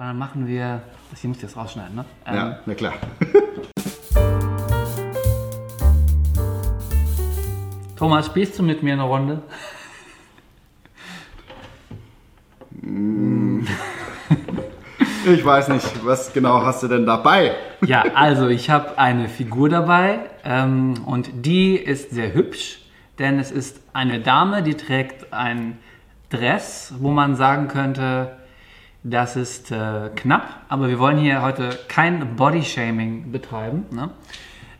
Dann machen wir, hier muss ich jetzt rausschneiden, ne? Ähm, Ja, na klar. Thomas, spielst du mit mir eine Runde? Ich weiß nicht, was genau hast du denn dabei? Ja, also ich habe eine Figur dabei ähm, und die ist sehr hübsch, denn es ist eine Dame, die trägt ein Dress, wo man sagen könnte, das ist äh, knapp, aber wir wollen hier heute kein Bodyshaming betreiben. Ne?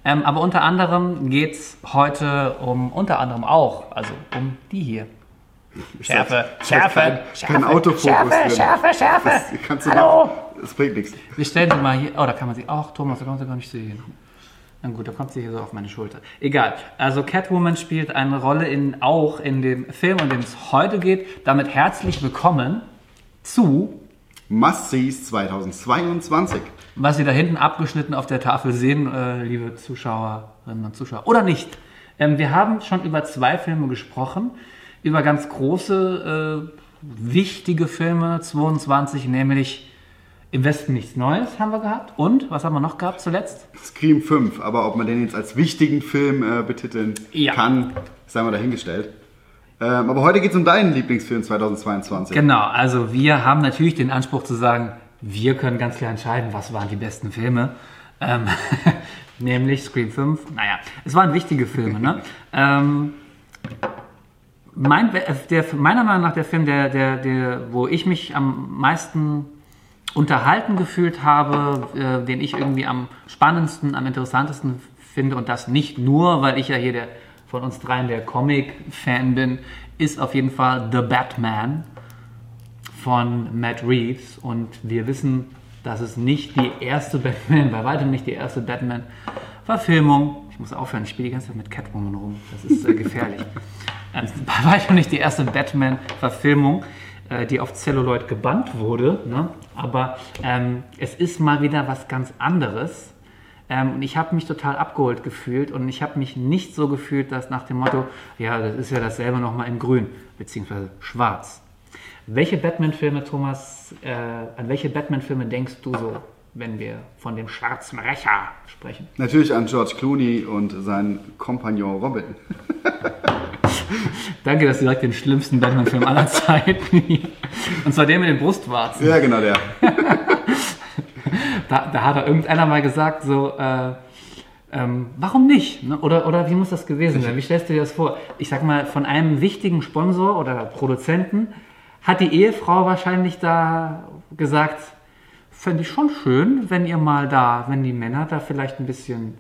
Ähm, aber unter anderem geht es heute um, unter anderem auch, also um die hier. Schärfe, Schärfe, kein, Schärfe, kein Autofokus Schärfe, drin. Schärfe, Schärfe. Das kannst du Hallo. Machen. Das bringt nichts. Wir stellen sie mal hier. Oh, da kann man sie. Ach, Thomas, da kann man sie gar nicht sehen. Na gut, da kommt sie hier so auf meine Schulter. Egal. Also Catwoman spielt eine Rolle in, auch in dem Film, um den es heute geht. Damit herzlich willkommen zu, Must-Sees 2022. was Sie da hinten abgeschnitten auf der Tafel sehen, äh, liebe Zuschauerinnen und Zuschauer. Oder nicht. Ähm, wir haben schon über zwei Filme gesprochen. Über ganz große, äh, wichtige Filme, 22, nämlich Im Westen nichts Neues haben wir gehabt. Und, was haben wir noch gehabt zuletzt? Scream 5, aber ob man den jetzt als wichtigen Film äh, betiteln Ja. kann, sei mal dahingestellt. Ähm, aber heute geht es um deinen Lieblingsfilm 2022. Genau, also wir haben natürlich den Anspruch zu sagen, wir können ganz klar entscheiden, was waren die besten Filme. Ähm, nämlich Scream 5. Naja, es waren wichtige Filme, ne? ähm, mein, der, meiner Meinung nach der Film, der, der, der, wo ich mich am meisten unterhalten gefühlt habe, äh, den ich irgendwie am spannendsten, am interessantesten finde und das nicht nur, weil ich ja hier der von uns dreien der Comic-Fan bin, ist auf jeden Fall The Batman von Matt Reeves und wir wissen, dass es nicht die erste Batman, bei weitem nicht die erste Batman-Verfilmung, ich muss aufhören, ich spiele die ganze Zeit mit Catwoman rum, das ist äh, gefährlich, äh, bei weitem nicht die erste Batman-Verfilmung, äh, die auf Celluloid gebannt wurde, ne? aber ähm, es ist mal wieder was ganz anderes. Ähm, und ich habe mich total abgeholt gefühlt und ich habe mich nicht so gefühlt, dass nach dem Motto, ja, das ist ja dasselbe nochmal in grün, beziehungsweise schwarz. Welche Batman-Filme, Thomas, äh, an welche Batman-Filme denkst du so, wenn wir von dem schwarzen Rächer sprechen? Natürlich an George Clooney und seinen Kompagnon Robin. Danke, dass du direkt den schlimmsten Batman-Film aller Zeiten. Und zwar den mit den Brustwarzen. Ja, genau der. Da, da hat er irgendeiner mal gesagt, so, äh, ähm, warum nicht? Ne? Oder, oder wie muss das gewesen sein? Wie stellst du dir das vor? Ich sag mal, von einem wichtigen Sponsor oder Produzenten hat die Ehefrau wahrscheinlich da gesagt, fände ich schon schön, wenn ihr mal da, wenn die Männer da vielleicht ein bisschen.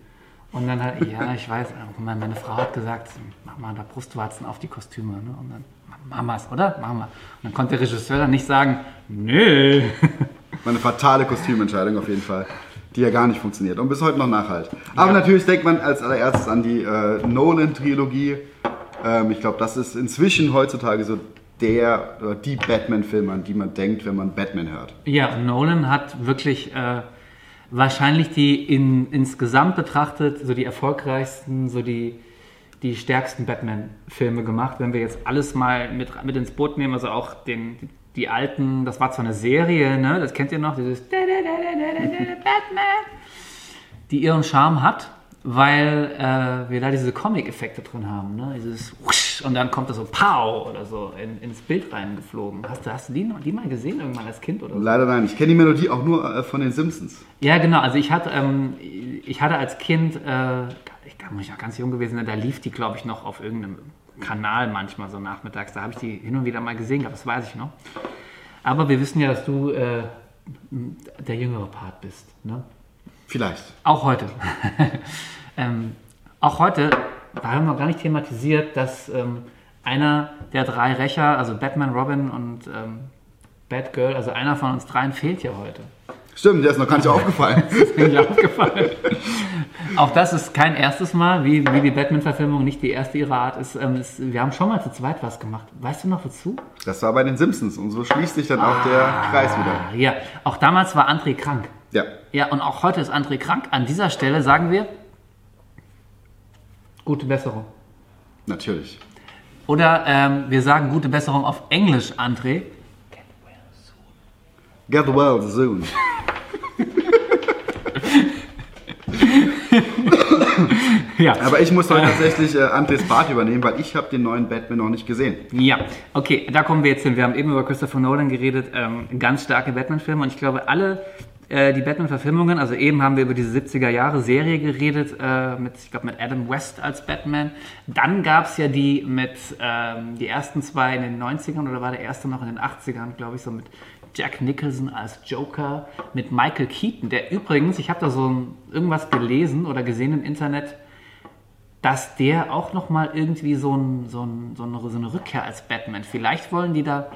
Und dann hat, ja, ich weiß, meine Frau hat gesagt, mach mal da Brustwarzen auf die Kostüme. Ne? Und dann es, oder? Wir. Und dann konnte der Regisseur dann nicht sagen, nö. War eine fatale Kostümentscheidung auf jeden Fall, die ja gar nicht funktioniert und bis heute noch nachhalt. Aber natürlich denkt man als allererstes an die äh, Nolan-Trilogie. Ähm, ich glaube, das ist inzwischen heutzutage so der oder die Batman-Filme, an die man denkt, wenn man Batman hört. Ja, Nolan hat wirklich äh, wahrscheinlich die in, insgesamt betrachtet so die erfolgreichsten, so die, die stärksten Batman-Filme gemacht. Wenn wir jetzt alles mal mit, mit ins Boot nehmen, also auch den, die alten, das war zwar eine Serie, ne, das kennt ihr noch, dieses Batman, die ihren Charme hat, weil äh, wir da diese Comic-Effekte drin haben, ne? dieses Wusch, und dann kommt das so Pow oder so in, ins Bild reingeflogen. Hast du, hast du die, noch- die mal gesehen irgendwann als Kind oder so? Leider nein, ich kenne die Melodie auch nur äh, von den Simpsons. Ja, genau. Also ich hatte, ähm, ich hatte als Kind, äh, ich da muss ich noch ganz jung gewesen sein, da lief die, glaube ich, noch auf irgendeinem Kanal manchmal so nachmittags. Da habe ich die hin und wieder mal gesehen, gehabt, das weiß ich noch. Aber wir wissen ja, dass du äh, der jüngere Part bist. Ne? Vielleicht. Auch heute. ähm, auch heute, haben wir gar nicht thematisiert, dass ähm, einer der drei Rächer, also Batman, Robin und ähm, Batgirl, also einer von uns dreien fehlt ja heute. Stimmt, der ist noch gar nicht aufgefallen. ist mir aufgefallen. Auch das ist kein erstes Mal, wie, wie die Batman-Verfilmung nicht die erste ihrer Art ist, ähm, ist. Wir haben schon mal zu zweit was gemacht. Weißt du noch wozu? Das war bei den Simpsons und so schließt sich dann auch der Kreis wieder. Ja, auch damals war André krank. Ja, Ja, und auch heute ist André krank. An dieser Stelle sagen wir gute Besserung. natürlich. Oder ähm, wir sagen gute Besserung auf Englisch, André. Get well soon. Ja. Aber ich muss heute tatsächlich äh, Andres Part übernehmen, weil ich habe den neuen Batman noch nicht gesehen. Ja, okay, da kommen wir jetzt hin. Wir haben eben über Christopher Nolan geredet, ähm, ganz starke Batman-Filme und ich glaube, alle äh, die Batman-Verfilmungen, also eben haben wir über diese 70er-Jahre-Serie geredet, äh, mit, ich glaube, mit Adam West als Batman. Dann gab es ja die mit, ähm, die ersten zwei in den 90ern oder war der erste noch in den 80ern, glaube ich, so mit Jack Nicholson als Joker, mit Michael Keaton, der übrigens, ich habe da so irgendwas gelesen oder gesehen im Internet, dass der auch noch mal irgendwie so, ein, so, ein, so, eine, Rückkehr als Batman. Vielleicht wollen die da,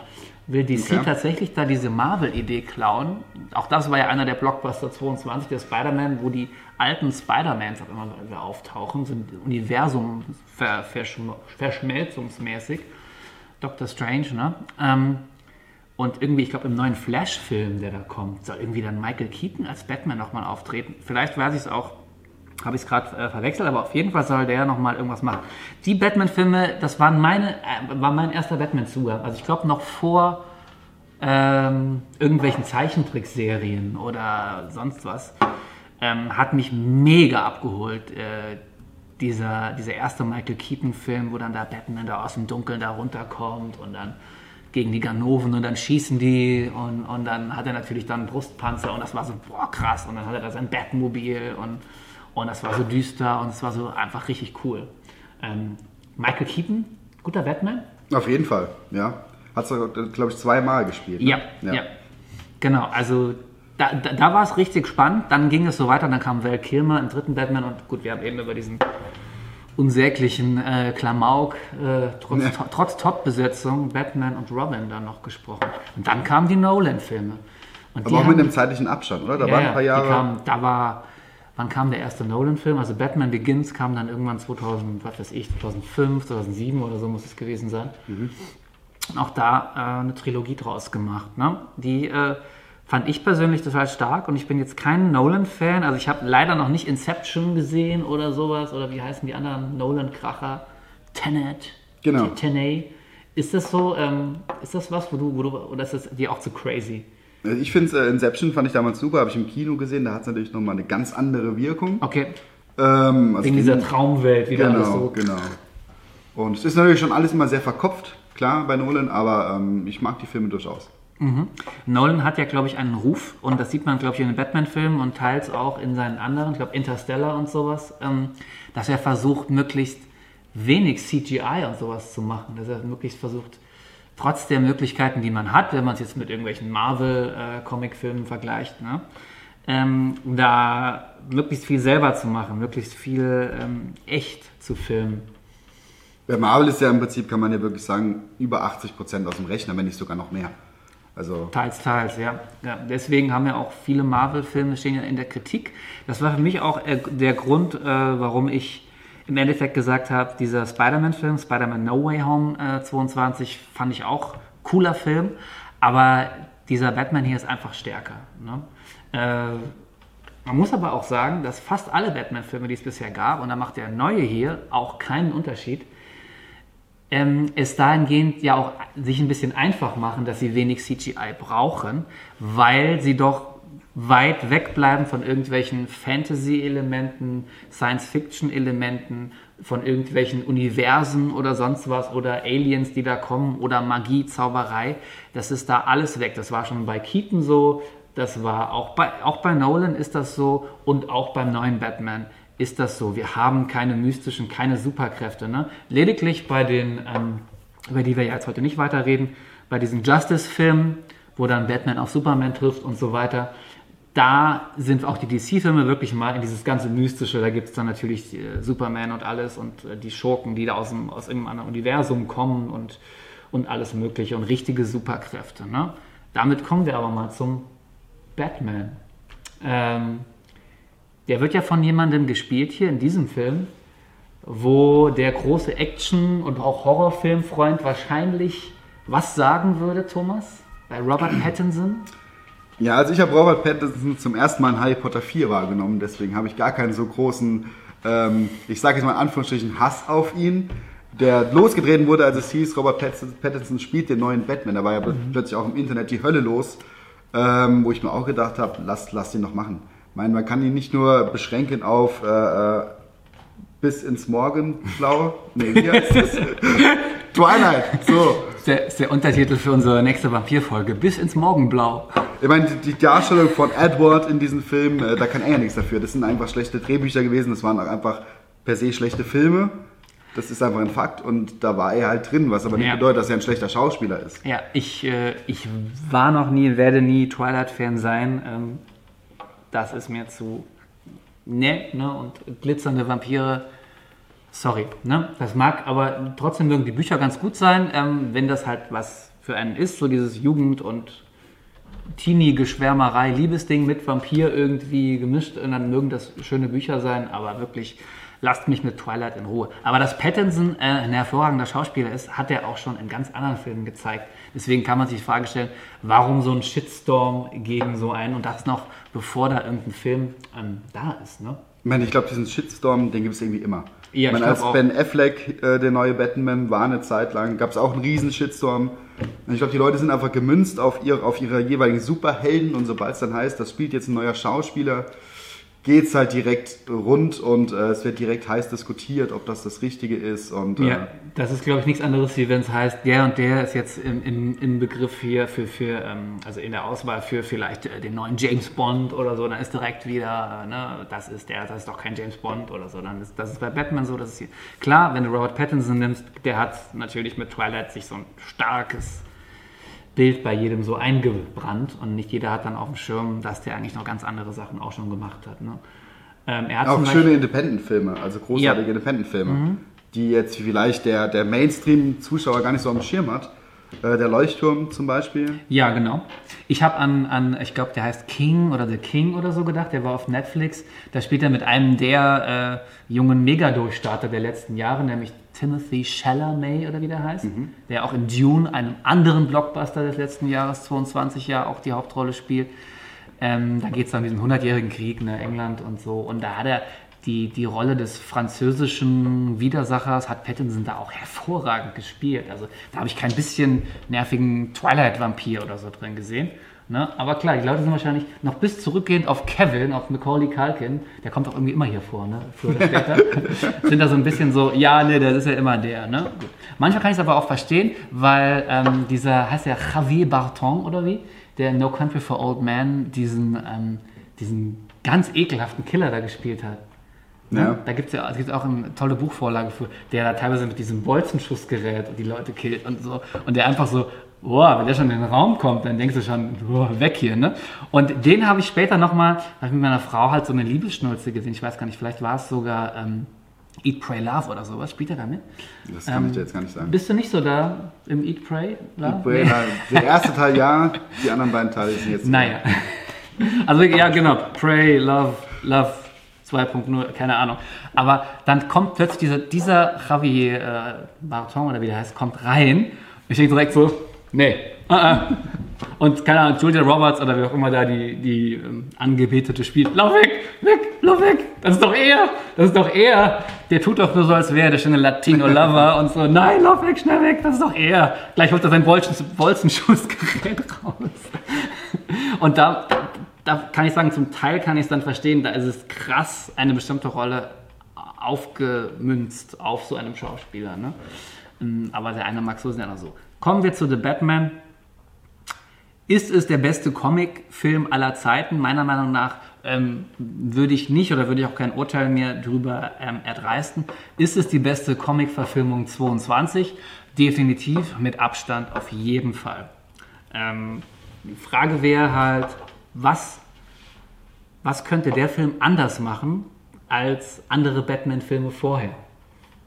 will DC Okay. tatsächlich da diese Marvel-Idee klauen. Auch das war ja einer der Blockbuster 22, der Spider-Man, wo die alten Spider-Mans auch immer wieder auftauchen, so ein Universum ver, verschm verschmelzungsmäßig. Doctor Strange, ne? Ähm, und irgendwie, ich glaube, im neuen Flash-Film, der da kommt, soll irgendwie dann Michael Keaton als Batman nochmal auftreten. Vielleicht weiß ich es auch, habe ich es gerade äh, verwechselt, aber auf jeden Fall soll der nochmal irgendwas machen. Die Batman-Filme, das waren meine, äh, war mein erster Batman-Zugang. Also ich glaube noch vor ähm, irgendwelchen Zeichentrickserien oder sonst was, ähm, hat mich mega abgeholt. Äh, dieser, dieser erste Michael Keaton-Film, wo dann der Batman da aus dem Dunkeln da runterkommt und dann gegen die Ganoven und dann schießen die und, und dann hat er natürlich dann einen Brustpanzer und das war so, boah, krass. Und dann hat er da sein Batmobil und, und das war so düster und es war so einfach richtig cool. Ähm, Michael Keaton, guter Batman? Auf jeden Fall, ja. Hat es, glaube ich, zweimal gespielt. ne? Ja, ja. Genau, also da, da, da war es richtig spannend. Dann ging es so weiter, dann kam Val Kilmer im dritten Batman und gut, wir haben eben über diesen unsäglichen äh, Klamauk, äh, trotz, Ja. to, trotz Top-Besetzung, Batman und Robin dann noch gesprochen. Und dann kamen die Nolan-Filme. Aber auch mit einem zeitlichen Abstand, oder? Da waren ein paar Jahre. kamen, da war, wann kam der erste Nolan-Film? Also Batman Begins kam dann irgendwann 2000, was weiß ich, 2005, 2007 oder so muss es gewesen sein. Mhm. Und auch da äh, eine Trilogie draus gemacht. Ne? Die äh, fand ich persönlich total stark und ich bin jetzt kein Nolan-Fan. Also ich habe leider noch nicht Inception gesehen oder sowas oder wie heißen die anderen Nolan-Kracher? Tenet. Genau. Tenet. Ist das so, ähm, ist das was, wo du, wo du, oder ist das dir auch zu crazy? Ich finde äh, Inception fand ich damals super, habe ich im Kino gesehen, da hat es natürlich nochmal eine ganz andere Wirkung. Okay, Ähm, also wegen dieser Traumwelt, wie da alles Genau, so genau. Und es ist natürlich schon alles immer sehr verkopft, klar, bei Nolan, aber ähm, ich mag die Filme durchaus. Nolan hat ja, glaube ich, einen Ruf und das sieht man, glaube ich, in den Batman-Filmen und teils auch in seinen anderen, ich glaube Interstellar und sowas, ähm, dass er versucht, möglichst wenig CGI und sowas zu machen. Dass er möglichst versucht, trotz der Möglichkeiten, die man hat, wenn man es jetzt mit irgendwelchen Marvel-Comic-Filmen vergleicht, ne, ähm, da möglichst viel selber zu machen, möglichst viel ähm, echt zu filmen. Bei Marvel ist ja im Prinzip, kann man ja wirklich sagen, über 80% aus dem Rechner, wenn nicht sogar noch mehr. Also, Teils, teils, ja. ja. Deswegen haben ja auch viele Marvel-Filme stehen ja in der Kritik. Das war für mich auch äh, der Grund, äh, warum ich im Endeffekt gesagt habe, dieser Spider-Man-Film, Spider-Man No Way Home äh, 22, fand ich auch cooler Film, aber dieser Batman hier ist einfach stärker. Ne? Äh, man muss aber auch sagen, dass fast alle Batman-Filme, die es bisher gab, und da macht der neue hier auch keinen Unterschied, ähm, es dahingehend ja auch sich ein bisschen einfach machen, dass sie wenig CGI brauchen, weil sie doch weit wegbleiben von irgendwelchen Fantasy-Elementen, Science-Fiction-Elementen, von irgendwelchen Universen oder sonst was oder Aliens, die da kommen oder Magie, Zauberei. Das ist da alles weg. Das war schon bei Keaton so, das war auch bei, auch bei Nolan ist das so und auch beim neuen Batman ist das so. Wir haben keine mystischen, keine Superkräfte. Ne? Lediglich bei den, ähm, über die wir jetzt heute nicht weiterreden, bei diesen Justice-Filmen, wo dann Batman auf Superman trifft und so weiter, da sind auch die DC-Filme wirklich mal in dieses ganze Mystische. Da gibt es dann natürlich äh, Superman und alles und äh, die Schurken, die da aus, dem, aus irgendeinem anderen Universum kommen und, und alles Mögliche und richtige Superkräfte. Ne? Damit kommen wir aber mal zum Batman. Ähm, der wird ja von jemandem gespielt hier in diesem Film, wo der große Action- und auch Horrorfilmfreund wahrscheinlich was sagen würde, Thomas? Bei Robert Pattinson? Ja, also ich habe Robert Pattinson zum ersten Mal in Harry Potter 4 wahrgenommen, deswegen habe ich gar keinen so großen, ähm, ich sage jetzt mal in Anführungsstrichen, Hass auf ihn. Der losgedreht wurde, als es hieß, Robert Pattinson, spielt den neuen Batman. Da war ja plötzlich auch im Internet die Hölle los. ähm, wo ich mir auch gedacht habe, lass, lass ihn noch machen. Ich meine, man kann ihn nicht nur beschränken auf äh, äh bis ins Morgenblau. Nee, wie heißt das? Twilight, so. Das ist, der, ist der Untertitel für unsere nächste Vampirfolge. Bis ins Morgenblau. Ich meine, die Darstellung von Edward in diesem Film, äh, da kann er ja nichts dafür. Das sind einfach schlechte Drehbücher gewesen, das waren auch einfach per se schlechte Filme. Das ist einfach ein Fakt und da war er halt drin, was aber nicht Ja. bedeutet, dass er ein schlechter Schauspieler ist. Ja, ich, äh, ich war noch nie, werde nie Twilight-Fan sein. Ähm, das ist mir zu nett, ne? Und glitzernde Vampire, sorry, ne? Das mag aber trotzdem mögen die Bücher ganz gut sein, ähm, wenn das halt was für einen ist, so dieses Jugend- und Teenie-Geschwärmerei, Liebesding mit Vampir irgendwie gemischt und dann mögen das schöne Bücher sein, aber wirklich lasst mich mit Twilight in Ruhe. Aber dass Pattinson äh, ein hervorragender Schauspieler ist, hat er auch schon in ganz anderen Filmen gezeigt. Deswegen kann man sich die Frage stellen, warum so ein Shitstorm gegen so einen und das noch bevor da irgendein Film ähm, da ist. Ne? Ich meine, ich glaube, diesen Shitstorm, den gibt es irgendwie immer. Ja, ich meine, als. Ben Affleck äh, der neue Batman war eine Zeit lang, gab es auch einen riesen Shitstorm. Und ich glaube, die Leute sind einfach gemünzt auf, ihr, auf ihre jeweiligen Superhelden und sobald es dann heißt, das spielt jetzt ein neuer Schauspieler, geht es halt direkt rund und äh, es wird direkt heiß diskutiert, ob das das Richtige ist. Und, äh, Ja, das ist, glaube ich, nichts anderes, wie wenn es heißt, der und der ist jetzt im, im, im Begriff hier für, für ähm, also in der Auswahl für vielleicht äh, den neuen James Bond oder so, dann ist direkt wieder, äh, ne, das ist der, das ist doch kein James Bond oder so. Dann ist, das ist bei Batman so, das ist hier. Klar, wenn du Robert Pattinson nimmst, der hat natürlich mit Twilight sich so ein starkes Bild bei jedem so eingebrannt und nicht jeder hat dann auf dem Schirm, dass der eigentlich noch ganz andere Sachen auch schon gemacht hat. Ne? Ähm, er hat Auch schöne Independent-Filme, also großartige Ja. Mhm. Independent-Filme, die jetzt vielleicht der, der Mainstream-Zuschauer gar nicht so am Schirm hat. Äh, der Leuchtturm zum Beispiel. Ja, genau. Ich habe an, an, ich glaube, der heißt King oder The King oder so gedacht. Der war auf Netflix. Da spielt er mit einem der äh, jungen Megadurchstarter der letzten Jahre, nämlich Timothy Chalamet oder wie der heißt, der auch in Dune, einem anderen Blockbuster des letzten Jahres, 22 Jahre, auch die Hauptrolle spielt. Ähm, da geht es um diesen 100-jährigen Krieg, ne, England und so. Und da hat er die, die Rolle des französischen Widersachers, hat Pattinson da auch hervorragend gespielt. Also da habe ich kein bisschen nervigen Twilight-Vampir oder so drin gesehen. Ne? Aber klar, die Leute sind wahrscheinlich noch bis zurückgehend auf Kevin, auf Macaulay Culkin, der kommt auch irgendwie immer hier vor, ne? früher oder später, sind da so ein bisschen so, ja, ne, das ist ja immer der. Ne? Gut. Manchmal kann ich es aber auch verstehen, weil ähm, dieser, heißt der Javier Barton oder wie, der in No Country for Old Men diesen, ähm, diesen ganz ekelhaften Killer da gespielt hat. Ne? Ja. Da gibt es ja gibt's auch eine tolle Buchvorlage für, der da teilweise mit diesem Bolzenschussgerät und die Leute killt und so. Und der einfach so, boah, wenn der schon in den Raum kommt, dann denkst du schon, boah, weg hier, ne? Und den habe ich später nochmal, habe ich mit meiner Frau halt so eine Liebesschnulze gesehen. Ich weiß gar nicht, vielleicht war es sogar ähm, Eat, Pray, Love oder sowas. Spielt er da mit? Das kann ich Ähm, dir jetzt gar nicht sagen. Bist du nicht so da im Eat, Pray, Love? Brain, Der erste Teil ja, die anderen beiden Teile sind jetzt. Naja. Also ja, genau. Pray, Love, Love 2.0, keine Ahnung. Aber dann kommt plötzlich dieser, dieser Javier äh, Barton oder wie der heißt, kommt rein. Ich denke direkt so, nee, uh -uh. Und keine Ahnung, Julia Roberts oder wer auch immer da die, die ähm, Angebetete spielt. Lauf weg, weg, lauf weg. Das ist doch er, das ist doch er. Der tut doch nur so, als wäre der schöne Latino-Lover und so. Nein, lauf weg, schnell weg, das ist doch er. Gleich holt er sein Bolzen, Bolzenschussgerät raus. Und da, da kann ich sagen, zum Teil kann ich es dann verstehen, da ist es krass, eine bestimmte Rolle aufgemünzt auf so einem Schauspieler. Ne? Ähm, Aber der eine mag so, der andere so. Kommen wir zu The Batman. Ist es der beste Comicfilm aller Zeiten? Meiner Meinung nach ähm, würde ich nicht oder würde ich auch kein Urteil mehr darüber ähm, erdreisten. Ist es die beste Comicverfilmung 22? Definitiv, mit Abstand auf jeden Fall. Ähm, die Frage wäre halt, was, was könnte der Film anders machen als andere Batman-Filme vorher?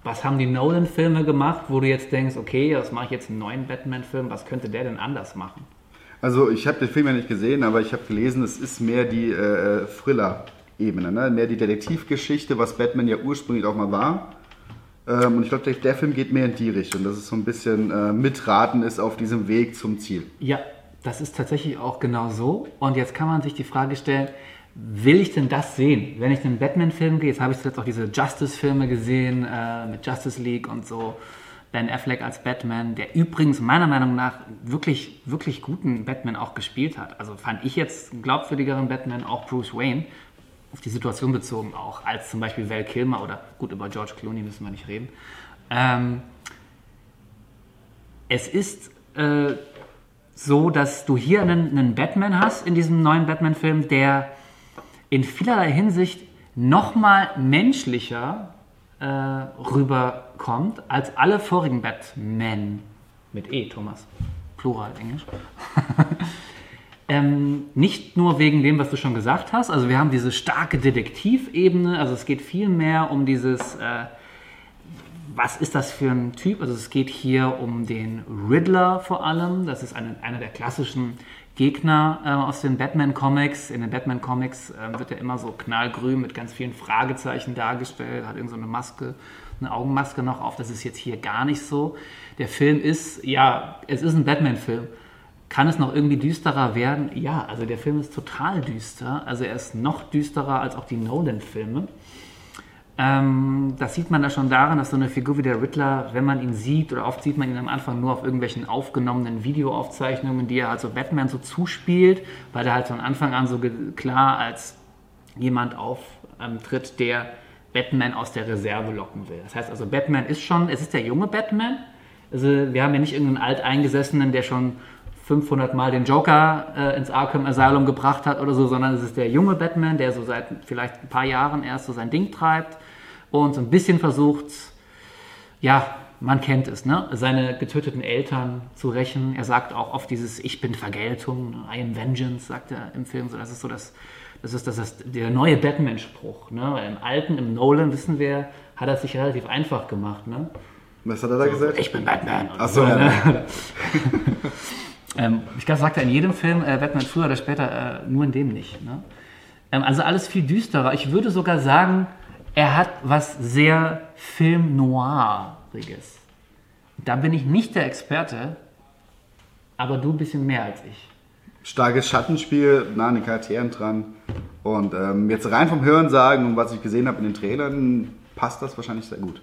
Was haben die Nolan-Filme gemacht, wo du jetzt denkst, okay, das mache ich jetzt einen neuen Batman-Film, was könnte der denn anders machen? Also ich habe den Film ja nicht gesehen, aber ich habe gelesen, es ist mehr die äh, Thriller-Ebene, ne? mehr die Detektivgeschichte, was Batman ja ursprünglich auch mal war. Ähm, und ich glaube, der, der Film geht mehr in die Richtung, dass es so ein bisschen äh, mitraten ist auf diesem Weg zum Ziel. Ja, das ist tatsächlich auch genau so. Und jetzt kann man sich die Frage stellen, will ich denn das sehen? Wenn ich einen Batman-Film gehe, jetzt habe ich jetzt auch diese Justice-Filme gesehen, äh, mit Justice League und so. Ben Affleck als Batman, der übrigens meiner Meinung nach wirklich, wirklich guten Batman auch gespielt hat. Also fand ich jetzt einen glaubwürdigeren Batman, auch Bruce Wayne, auf die Situation bezogen auch, als zum Beispiel Val Kilmer oder gut, über George Clooney müssen wir nicht reden. Ähm, es ist äh, so, dass du hier einen, einen Batman hast in diesem neuen Batman-Film, der in vielerlei Hinsicht nochmal menschlicher äh, rüberkommt als alle vorigen Batman. Mit E, Thomas. Plural, Englisch. ähm, nicht nur wegen dem, was du schon gesagt hast. Also wir haben diese starke Detektivebene. Also es geht viel mehr um dieses... Äh, was ist das für ein Typ? Also es geht hier um den Riddler vor allem. Das ist eine, einer der klassischen Gegner äh, aus den Batman-Comics. In den Batman-Comics äh, wird er immer so knallgrün mit ganz vielen Fragezeichen dargestellt, hat irgend so eine Maske, eine Augenmaske noch auf. Das ist jetzt hier gar nicht so. Der Film ist, ja, es ist ein Batman-Film. Kann es noch irgendwie düsterer werden? Ja, also der Film ist total düster. Also er ist noch düsterer als auch die Nolan-Filme. Ähm, das sieht man da schon daran, dass so eine Figur wie der Riddler, wenn man ihn sieht, oder oft sieht man ihn am Anfang nur auf irgendwelchen aufgenommenen Videoaufzeichnungen, die er halt so Batman so zuspielt, weil er halt von Anfang an so klar als jemand auftritt, der Batman aus der Reserve locken will. Das heißt also, Batman ist schon, es ist der junge Batman. Also wir haben ja nicht irgendeinen Alteingesessenen, der schon 500 Mal den Joker äh, ins Arkham Asylum gebracht hat oder so, sondern es ist der junge Batman, der so seit vielleicht ein paar Jahren erst so sein Ding treibt und so ein bisschen versucht, ja, man kennt es, ne? seine getöteten Eltern zu rächen. Er sagt auch oft dieses Ich bin Vergeltung, I am Vengeance, sagt er im Film. So, das ist so das, das ist, das ist der neue Batman-Spruch. Ne? Weil Im alten, im Nolan, wissen wir, hat er sich relativ einfach gemacht. Ne? Was hat er da so, gesagt? Ich bin Batman. Achso, so, ja. Ne? ähm, ich glaube, sagt er in jedem Film äh, Batman früher oder später, äh, nur in dem nicht. Ne? Ähm, also alles viel düsterer. Ich würde sogar sagen, er hat was sehr Film-Noiriges. Da bin ich nicht der Experte, aber du ein bisschen mehr als ich. Starkes Schattenspiel, nah an den Charakteren dran. Und ähm, jetzt rein vom Hören sagen und was ich gesehen habe in den Trailern, passt das wahrscheinlich sehr gut.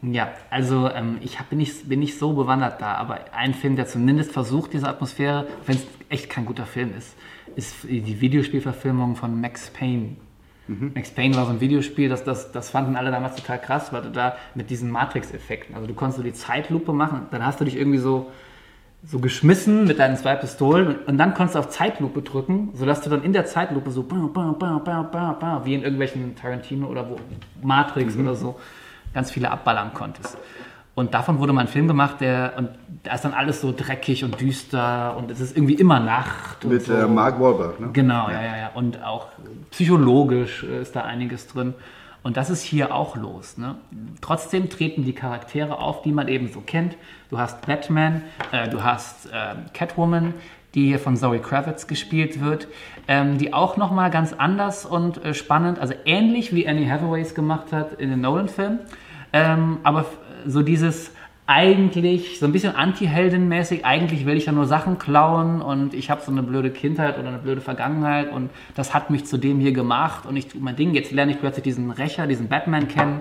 Ja, also ähm, ich hab, bin, nicht, bin nicht so bewandert da, aber ein Film, der zumindest versucht, diese Atmosphäre, wenn es echt kein guter Film ist, ist die Videospielverfilmung von Max Payne Mhm. Max Payne war so ein Videospiel, das, das, das fanden alle damals total krass, weil du da mit diesen Matrix-Effekten, also du konntest so die Zeitlupe machen, dann hast du dich irgendwie so, so geschmissen mit deinen zwei Pistolen und, dann konntest du auf Zeitlupe drücken, sodass du dann in der Zeitlupe so wie in irgendwelchen Tarantino oder wo Matrix mhm. oder so ganz viele abballern konntest. Und davon wurde mal ein Film gemacht, der und da ist dann alles so dreckig und düster und es ist irgendwie immer Nacht. Mit so. äh, Mark Wahlberg, ne? Genau, ja. ja, ja, Und auch psychologisch äh, ist da einiges drin. Und das ist hier auch los. Ne? Trotzdem treten die Charaktere auf, die man eben so kennt. Du hast Batman, äh, du hast äh, Catwoman, die hier von Zoe Kravitz gespielt wird, ähm, die auch nochmal ganz anders und äh, spannend, also ähnlich wie Annie Hathaway es gemacht hat in den Nolan-Filmen, ähm, aber so dieses eigentlich so ein bisschen anti-heldenmäßig, eigentlich will ich ja nur Sachen klauen und ich habe so eine blöde Kindheit oder eine blöde Vergangenheit und das hat mich zu dem hier gemacht und ich tue mein Ding. Jetzt lerne ich plötzlich diesen Rächer, diesen Batman kennen.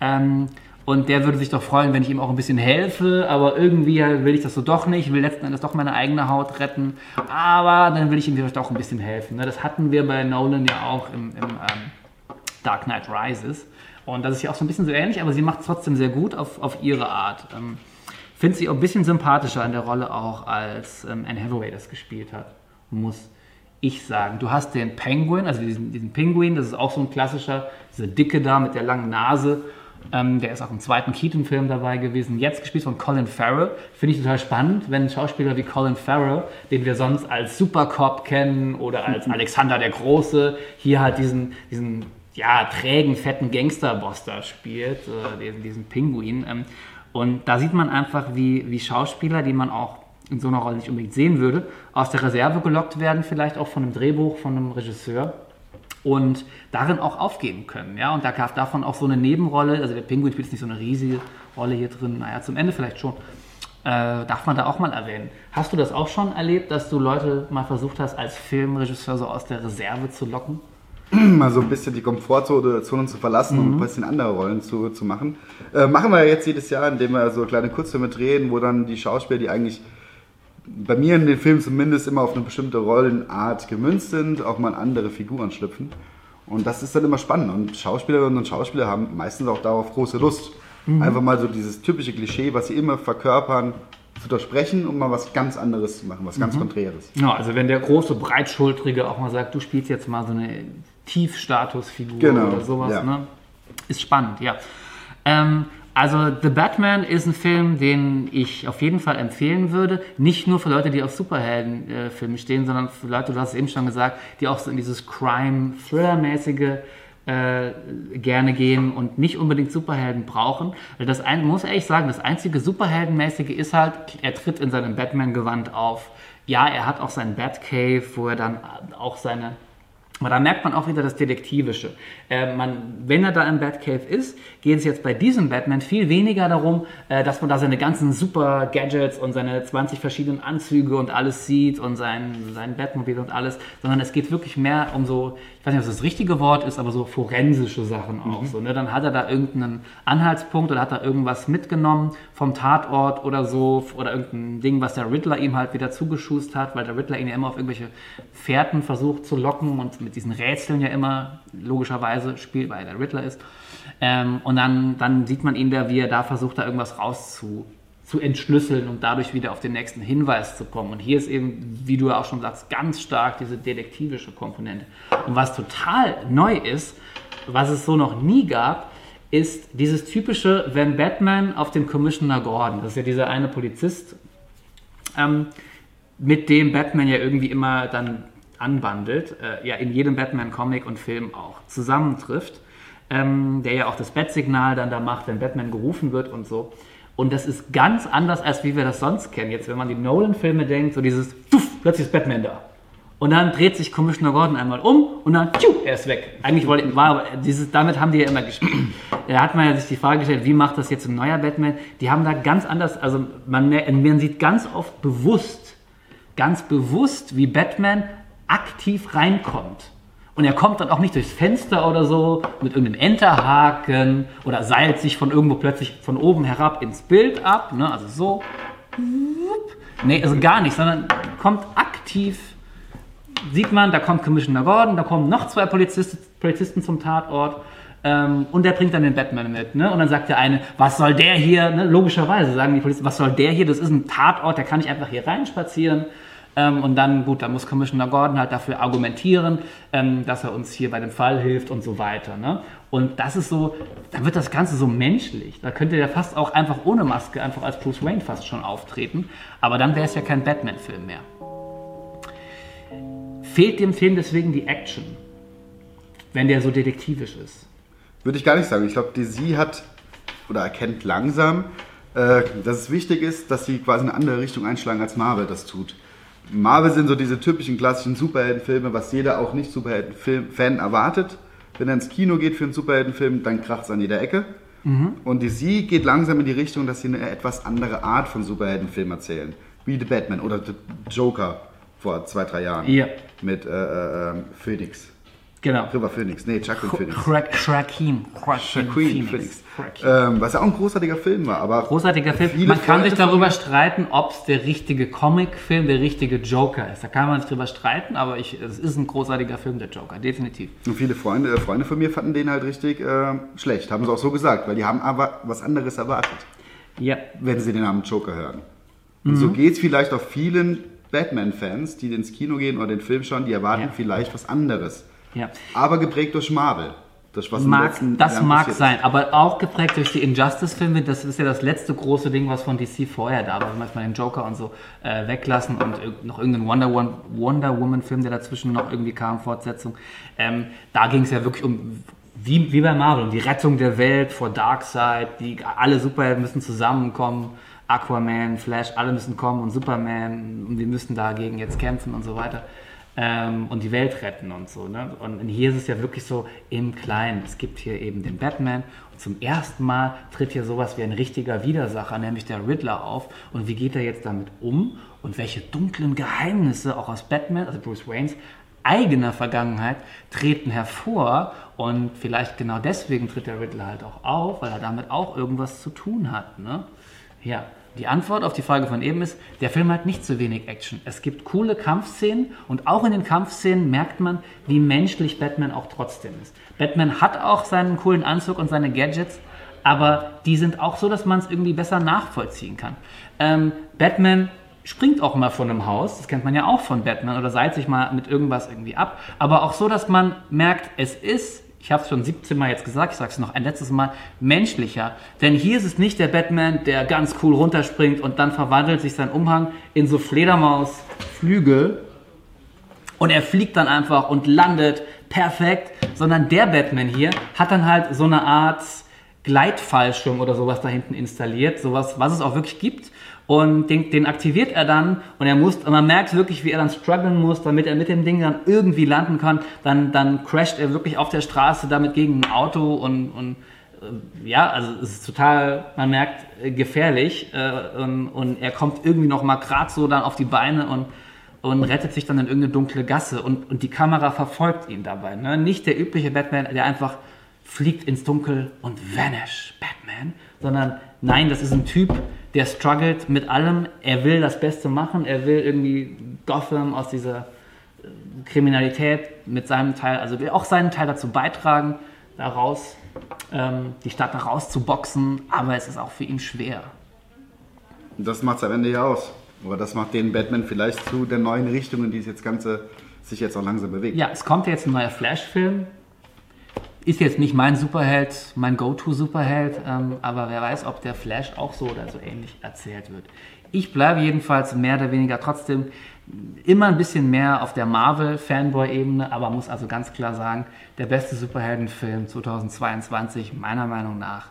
Ähm, und der würde sich doch freuen, wenn ich ihm auch ein bisschen helfe, aber irgendwie will ich das so doch nicht, will letzten Endes doch meine eigene Haut retten, aber dann will ich ihm vielleicht auch ein bisschen helfen. Ne? Das hatten wir bei Nolan ja auch im, im ähm, Dark Knight Rises. Und das ist ja auch so ein bisschen so ähnlich, aber sie macht es trotzdem sehr gut auf, auf ihre Art. Ähm, Finde sie auch ein bisschen sympathischer in der Rolle auch, als ähm, Anne Hathaway das gespielt hat, muss ich sagen. Du hast den Penguin, also diesen, diesen Pinguin, das ist auch so ein klassischer, dieser Dicke da mit der langen Nase. Ähm, der ist auch im zweiten Keaton-Film dabei gewesen. Jetzt gespielt von Colin Farrell. Finde ich total spannend, wenn ein Schauspieler wie Colin Farrell, den wir sonst als Supercop kennen oder als Alexander der Große, hier halt diesen, diesen ja, trägen, fetten Gangsterboss da spielt, äh, diesen, Pinguin. Ähm, und da sieht man einfach, wie, wie Schauspieler, die man auch in so einer Rolle nicht unbedingt sehen würde, aus der Reserve gelockt werden, vielleicht auch von einem Drehbuch, von einem Regisseur und darin auch aufgeben können. Ja? Und da gab davon auch so eine Nebenrolle, also der Pinguin spielt jetzt nicht so eine riesige Rolle hier drin, naja, zum Ende vielleicht schon. Äh, darf man da auch mal erwähnen. Hast du das auch schon erlebt, dass du Leute mal versucht hast, als Filmregisseur so aus der Reserve zu locken? mal so ein bisschen die Komfortzone zu verlassen mhm. und ein bisschen andere Rollen zu, zu machen. Äh, machen wir jetzt jedes Jahr, indem wir so kleine Kurzfilme drehen, wo dann die Schauspieler, die eigentlich bei mir in den Filmen zumindest immer auf eine bestimmte Rollenart gemünzt sind, auch mal andere Figuren schlüpfen. Und das ist dann immer spannend. Und Schauspielerinnen und Schauspieler haben meistens auch darauf große Lust. Mhm. Einfach mal so dieses typische Klischee, was sie immer verkörpern, zu durchsprechen und mal was ganz anderes zu machen, was ganz mhm. Konträres. Ja, also wenn der große, breitschultrige auch mal sagt, du spielst jetzt mal so eine Tiefstatusfigur genau. oder sowas, ja. ne? Ist spannend, ja. Ähm, also The Batman ist ein Film, den ich auf jeden Fall empfehlen würde. Nicht nur für Leute, die auf Superheldenfilme äh, stehen, sondern für Leute, du hast es eben schon gesagt, die auch so in dieses Crime-Thriller-mäßige äh, gerne gehen und nicht unbedingt Superhelden brauchen. Weil das ein, muss ehrlich sagen, das einzige Superheldenmäßige ist halt, er tritt in seinem Batman-Gewand auf. Ja, er hat auch seinen Batcave, wo er dann auch seine aber da merkt man auch wieder das Detektivische. Äh, man, wenn er da im Batcave ist, geht es jetzt bei diesem Batman viel weniger darum, äh, dass man da seine ganzen super Gadgets und seine 20 verschiedenen Anzüge und alles sieht und sein, sein Batmobil und alles, sondern es geht wirklich mehr um so, ich weiß nicht, ob das das richtige Wort ist, aber so forensische Sachen auch. Mhm. So, ne? Dann hat er da irgendeinen Anhaltspunkt oder hat er irgendwas mitgenommen vom Tatort oder so oder irgendein Ding, was der Riddler ihm halt wieder zugeschust hat, weil der Riddler ihn ja immer auf irgendwelche Fährten versucht zu locken und mit diesen Rätseln ja immer logischerweise spielt, weil der Riddler ist. Ähm, und dann, dann sieht man ihn da, wie er da versucht, da irgendwas rauszu zu entschlüsseln und dadurch wieder auf den nächsten Hinweis zu kommen. Und hier ist eben, wie du auch schon sagst, ganz stark diese detektivische Komponente. Und was total neu ist, was es so noch nie gab, ist dieses typische, wenn Batman auf den Commissioner Gordon, das ist ja dieser eine Polizist, ähm, mit dem Batman ja irgendwie immer dann anbandelt, äh, ja in jedem Batman-Comic und Film auch zusammentrifft, ähm, der ja auch das Bat-Signal dann da macht, wenn Batman gerufen wird und so. Und das ist ganz anders, als wie wir das sonst kennen. Jetzt, wenn man die Nolan-Filme denkt, so dieses, tuff, plötzlich ist Batman da. Und dann dreht sich Commissioner Gordon einmal um und dann, tschu, er ist weg. Eigentlich wollte, war, dieses, damit haben die ja immer gespielt. Da hat man ja sich die Frage gestellt, wie macht das jetzt ein neuer Batman? Die haben da ganz anders, also man, man sieht ganz oft bewusst, ganz bewusst, wie Batman aktiv reinkommt. Und er kommt dann auch nicht durchs Fenster oder so mit irgendeinem Enterhaken oder seilt sich von irgendwo plötzlich von oben herab ins Bild ab. Ne? Also so. Nee, also gar nicht, sondern kommt aktiv. Sieht man, da kommt Commissioner Gordon, da kommen noch zwei Polizisten, Polizisten zum Tatort. Ähm, und der bringt dann den Batman mit. Ne? Und dann sagt der eine, was soll der hier? Ne? Logischerweise sagen die Polizisten, was soll der hier? Das ist ein Tatort, der kann nicht einfach hier reinspazieren. Ähm, und dann, gut, da muss Commissioner Gordon halt dafür argumentieren, ähm, dass er uns hier bei dem Fall hilft und so weiter. Ne? Und das ist so, dann wird das Ganze so menschlich. Da könnte der fast auch einfach ohne Maske, einfach als Bruce Wayne fast schon auftreten. Aber dann wäre es ja kein Batman-Film mehr. Fehlt dem Film deswegen die Action, wenn der so detektivisch ist? Würde ich gar nicht sagen. Ich glaube, DC hat oder erkennt langsam, äh, dass es wichtig ist, dass sie quasi eine andere Richtung einschlagen, als Marvel das tut. Marvel sind so diese typischen klassischen Superheldenfilme, was jeder auch nicht Superheldenfan erwartet. Wenn er ins Kino geht für einen Superheldenfilm, dann kracht es an jeder Ecke. Mhm. Und DC geht langsam in die Richtung, dass sie eine etwas andere Art von Superheldenfilm erzählen. Wie The Batman oder The Joker vor zwei, drei Jahren. Ja. Mit äh, äh, ähm, Phoenix. Genau. River Phoenix, nee, Jacqueline Phoenix. Joaquin. Joaquin Phoenix. Ähm, was ja auch ein großartiger Film war. Aber großartiger Film. Man kann sich darüber streiten, ob es der richtige Comic-Film, der richtige Joker ist. Da kann man sich drüber streiten, aber ich, es ist ein großartiger Film, der Joker, definitiv. Und viele Freunde, äh, Freunde von mir fanden den halt richtig äh, schlecht, haben es auch so gesagt, weil die haben aber was anderes erwartet. Ja. Wenn sie den Namen Joker hören. Und mhm. so geht es vielleicht auch vielen Batman-Fans, die ins Kino gehen oder den Film schauen, die erwarten ja. vielleicht was anderes. Ja. Aber geprägt durch Marvel. Das, mag, das mag sein, aber auch geprägt durch die Injustice-Filme. Das ist ja das letzte große Ding, was von DC vorher da war. Wenn wir jetzt mal den Joker und so äh, weglassen und noch irgendeinen Wonder, Wonder Woman-Film, der dazwischen noch irgendwie kam, Fortsetzung. Ähm, da ging es ja wirklich um, wie, wie bei Marvel, um die Rettung der Welt vor Darkseid. Die, alle Superhelden müssen zusammenkommen. Aquaman, Flash, alle müssen kommen und Superman und wir müssen dagegen jetzt kämpfen und so weiter ähm, und die Welt retten und so. Ne? Und hier ist es ja wirklich so im Kleinen. Es gibt hier eben den Batman und zum ersten Mal tritt hier sowas wie ein richtiger Widersacher, nämlich der Riddler auf. Und wie geht er jetzt damit um und welche dunklen Geheimnisse auch aus Batman, also Bruce Waynes, eigener Vergangenheit treten hervor und vielleicht genau deswegen tritt der Riddler halt auch auf, weil er damit auch irgendwas zu tun hat. Ne? Ja, die Antwort auf die Frage von eben ist, der Film hat nicht zu wenig Action. Es gibt coole Kampfszenen und auch in den Kampfszenen merkt man, wie menschlich Batman auch trotzdem ist. Batman hat auch seinen coolen Anzug und seine Gadgets, aber die sind auch so, dass man es irgendwie besser nachvollziehen kann. Ähm, Batman springt auch mal von einem Haus, das kennt man ja auch von Batman, oder seilt sich mal mit irgendwas irgendwie ab, aber auch so, dass man merkt, es ist ich habe es schon 17 Mal jetzt gesagt, ich sage es noch ein letztes Mal, menschlicher. Denn hier ist es nicht der Batman, der ganz cool runterspringt und dann verwandelt sich sein Umhang in so Fledermausflügel und er fliegt dann einfach und landet perfekt, sondern der Batman hier hat dann halt so eine Art Gleitfallschirm oder sowas da hinten installiert, sowas, was es auch wirklich gibt. Und den, den aktiviert er dann und er muss, und man merkt wirklich, wie er dann strugglen muss, damit er mit dem Ding dann irgendwie landen kann. Dann, dann crasht er wirklich auf der Straße damit gegen ein Auto und, und äh, ja, also es ist total, man merkt, äh, gefährlich. Äh, und, und er kommt irgendwie noch mal gerade so dann auf die Beine und, und rettet sich dann in irgendeine dunkle Gasse und, und die Kamera verfolgt ihn dabei. Ne? Nicht der übliche Batman, der einfach fliegt ins Dunkel und vanish, Batman, sondern nein, das ist ein Typ, der struggelt mit allem. Er will das Beste machen. Er will irgendwie Gotham aus dieser äh, Kriminalität mit seinem Teil, also will auch seinen Teil dazu beitragen, daraus ähm, die Stadt da rauszuboxen. Aber es ist auch für ihn schwer. Das macht es am Ende ja aus. Oder das macht den Batman vielleicht zu der neuen Richtung, in die es jetzt Ganze sich jetzt auch langsam bewegt. Ja, es kommt jetzt ein neuer Flash-Film ist jetzt nicht mein Superheld, mein Go-To-Superheld, ähm, aber wer weiß, ob der Flash auch so oder so ähnlich erzählt wird. Ich bleibe jedenfalls mehr oder weniger trotzdem immer ein bisschen mehr auf der Marvel-Fanboy-Ebene, aber muss also ganz klar sagen, der beste Superheldenfilm 2022 meiner Meinung nach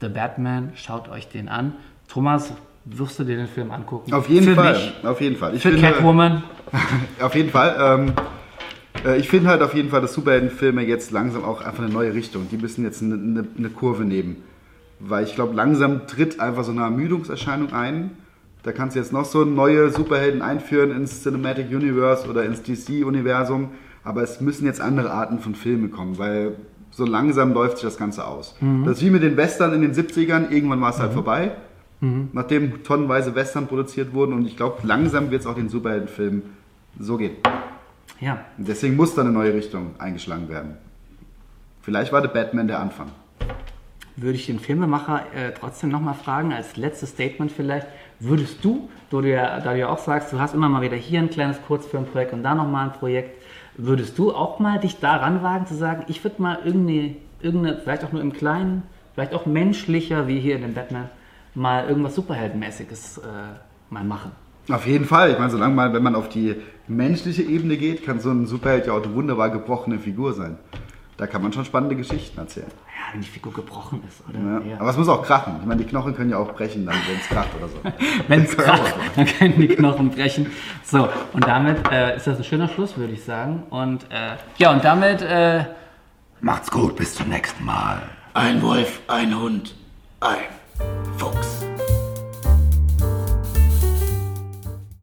The Batman. Schaut euch den an. Thomas, wirst du dir den Film angucken? Auf jeden Für Fall. Mich, auf jeden Fall. Ich Für finde, Catwoman. auf jeden Fall. Ähm, äh, ich finde halt auf jeden Fall, dass Superheldenfilme jetzt langsam auch einfach eine neue Richtung, die müssen jetzt eine, eine, eine Kurve nehmen. Weil ich glaube, langsam tritt einfach so eine Ermüdungserscheinung ein. Da kannst du jetzt noch so neue Superhelden einführen ins Cinematic Universe oder ins DC-Universum. Aber es müssen jetzt andere Arten von Filmen kommen, weil so langsam läuft sich das Ganze aus. Mhm. Das ist wie mit den Western in den 70ern. Irgendwann war es halt mhm. vorbei. Mhm. Nachdem tonnenweise Western produziert wurden. Und ich glaube, langsam wird es auch den Superheldenfilmen so gehen. Ja. Und deswegen muss da eine neue Richtung eingeschlagen werden. Vielleicht war der Batman der Anfang. Würde ich den Filmemacher äh, trotzdem nochmal fragen, als letztes Statement vielleicht, würdest du, da du, ja, da du ja auch sagst, du hast immer mal wieder hier ein kleines Kurzfilmprojekt und da nochmal ein Projekt, würdest du auch mal dich da ranwagen zu sagen, ich würde mal irgendeine, irgendeine, vielleicht auch nur im Kleinen, vielleicht auch menschlicher wie hier in dem Batman, mal irgendwas Superheldenmäßiges äh, mal machen? Auf jeden Fall. Ich meine, solange mal, wenn man auf die menschliche Ebene geht, kann so ein Superheld ja auch eine wunderbar gebrochene Figur sein. Da kann man schon spannende Geschichten erzählen. Ja, wenn die Figur gebrochen ist, oder? Ja. Ja. Aber es muss auch krachen. Ich meine, die Knochen können ja auch brechen, dann, wenn es kracht oder so. wenn es kracht, dann können die Knochen brechen. So, und damit äh, ist das ein schöner Schluss, würde ich sagen. Und äh, ja, und damit äh, macht's gut, bis zum nächsten Mal. Ein Wolf, ein Hund, ein Fuchs.